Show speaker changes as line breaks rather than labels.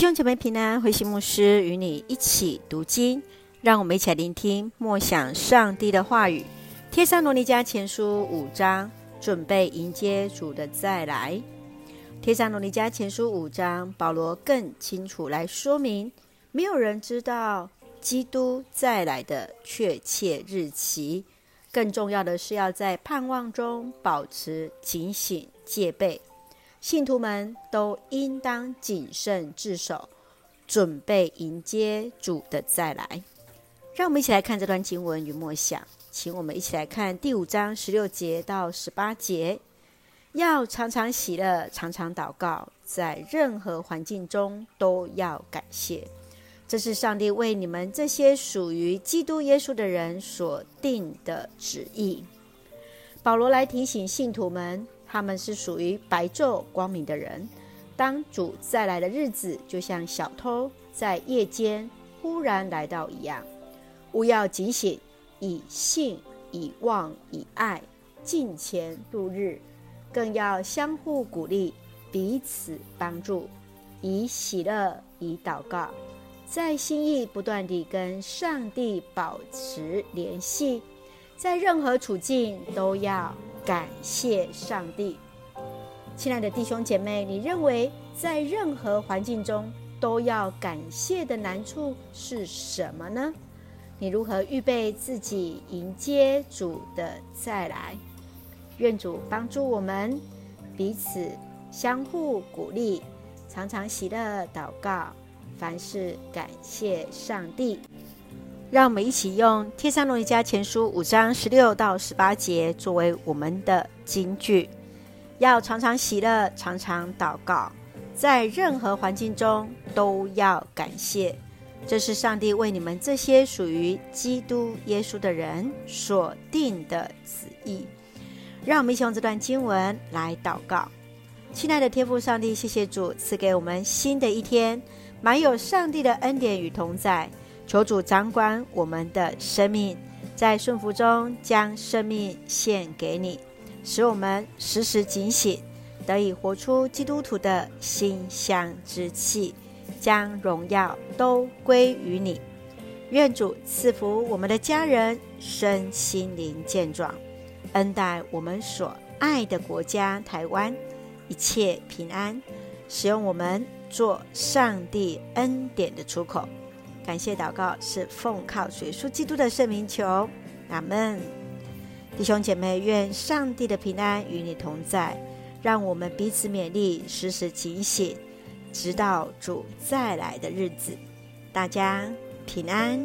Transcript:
兄姐妹平安，慧馨牧师与你一起读经，让我们一起来聆听默想上帝的话语。贴上罗尼迦前书五章，准备迎接主的再来。贴上罗尼迦前书五章，保罗更清楚来说明，没有人知道基督再来的确切日期。更重要的是，要在盼望中保持警醒戒备。信徒们都应当谨慎自守，准备迎接主的再来。让我们一起来看这段经文与默想，请我们一起来看第五章十六节到十八节。要常常喜乐，常常祷告，在任何环境中都要感谢。这是上帝为你们这些属于基督耶稣的人所定的旨意。保罗来提醒信徒们，他们是属于白昼光明的人。当主再来的日子，就像小偷在夜间忽然来到一样。务要警醒，以信、以望、以爱，敬虔度日，更要相互鼓励，彼此帮助，以喜乐，以祷告。在心意不断地跟上帝保持联系，在任何处境都要感谢上帝。亲爱的弟兄姐妹，你认为在任何环境中都要感谢的难处是什么呢？你如何预备自己迎接主的再来？愿主帮助我们，彼此相互鼓励，常常喜乐祷告。凡事感谢上帝，让我们一起用《帖撒罗尼迦前书》五章十六到十八节作为我们的金句。要常常喜乐，常常祷告，在任何环境中都要感谢。这是上帝为你们这些属于基督耶稣的人所定的旨意。让我们一起用这段经文来祷告。亲爱的天父上帝，谢谢主赐给我们新的一天。满有上帝的恩典与同在，求主掌管我们的生命，在顺服中将生命献给你，使我们时时警醒，得以活出基督徒的馨香之气，将荣耀都归于你。愿主赐福我们的家人身心灵健壮，恩待我们所爱的国家台湾一切平安，使用我们。做上帝恩典的出口，感谢祷告是奉靠主耶稣基督的圣名求，阿门。弟兄姐妹，愿上帝的平安与你同在，让我们彼此勉励，时时警醒，直到主再来的日子。大家平安。